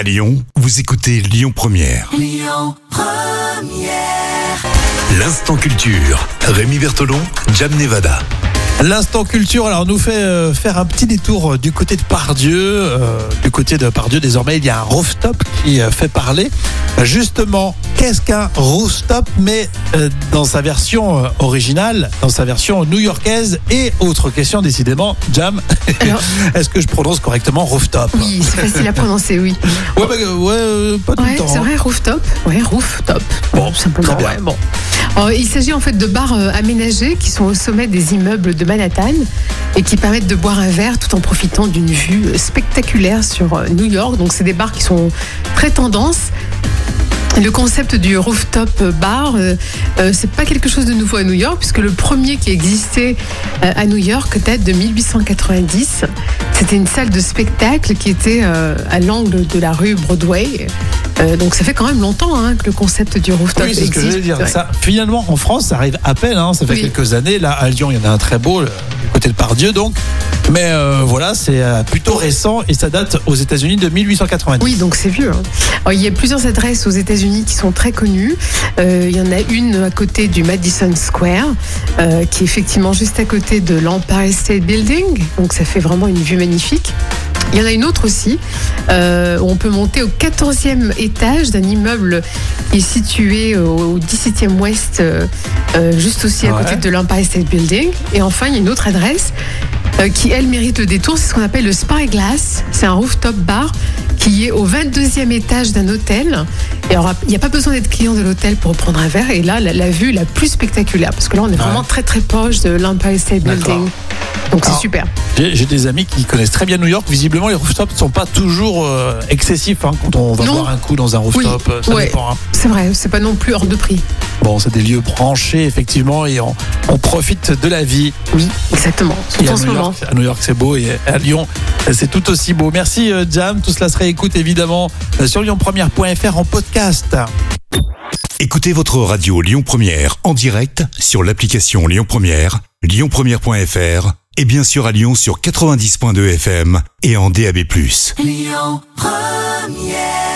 À Lyon, vous écoutez Lyon Première. L'instant culture. Rémi Bertolon, Jam Nevada. L'instant culture, alors nous fait euh, faire un petit détour euh, du côté de Pardieu. Euh, du côté de Pardieu, désormais, il y a un rooftop qui euh, fait parler. Justement, qu'est-ce qu'un rooftop Mais euh, dans sa version euh, originale, dans sa version new-yorkaise et autre question, décidément, Jam, est-ce que je prononce correctement rooftop? Oui, c'est facile à prononcer, oui. Ouais, bah, euh, ouais, pas tout Ouais, le temps. c'est vrai, rooftop. Ouais, rooftop. Bon, tout simplement. très bien. ouais, bon. Alors, il s'agit en fait de bars aménagés qui sont au sommet des immeubles de Manhattan et qui permettent de boire un verre tout en profitant d'une vue spectaculaire sur New York. Donc, c'est des bars qui sont très tendance. Le concept du rooftop bar, euh, euh, c'est pas quelque chose de nouveau à New York, puisque le premier qui existait euh, à New York date de 1890. C'était une salle de spectacle qui était euh, à l'angle de la rue Broadway. Euh, donc ça fait quand même longtemps hein, que le concept du rooftop Oui, c'est ce que je dire. Ouais. Ça, finalement, en France, ça arrive à peine. hein, ça fait Oui. quelques années. Là, à Lyon, il y en a un très beau, côté de Pardieu, donc. Mais euh, voilà, c'est plutôt récent et ça date aux États-Unis de 1890. Oui, donc c'est vieux. hein. Alors, il y a plusieurs adresses aux États-Unis qui sont très connues. Euh, il y en a une à côté du Madison Square, euh, qui est effectivement juste à côté de l'Empire State Building. Donc ça fait vraiment une vue magnifique. Il y en a une autre aussi, euh, où on peut monter au 14e étage d'un immeuble qui est situé au 17e ouest, euh, juste aussi à Ouais. côté de l'Empire State Building. Et enfin, il y a une autre adresse euh, qui, elle, mérite le détour. C'est ce qu'on appelle le Spyglass. C'est un rooftop bar qui est au 22e étage d'un hôtel. Et alors, il n'y a pas besoin d'être client de l'hôtel pour prendre un verre. Et là, la, la vue la plus spectaculaire, parce que là, on est vraiment très très proche de l'Empire State. Building. Donc c'est super. J'ai des amis qui connaissent très bien New York. Visiblement, les rooftops ne sont pas toujours euh, excessifs hein, quand on va Non. boire un coup dans un rooftop. Oui, euh, Ça ouais. dépend. hein. C'est vrai, c'est pas non plus hors de prix. Bon, c'est des lieux branchés, effectivement, et on, on profite de la vie. Oui, exactement. Et Surtout à en ce New, moment. York, à New York, c'est beau et à Lyon, c'est tout aussi beau. Merci euh, Jam. Tout cela se réécoute évidemment euh, sur lyonpremière.fr en podcast. Écoutez votre radio Lyon Première en direct sur l'application Lyon Première, lyonpremière.fr et bien sûr à Lyon sur 90.2 FM et en DAB+. Lyon Première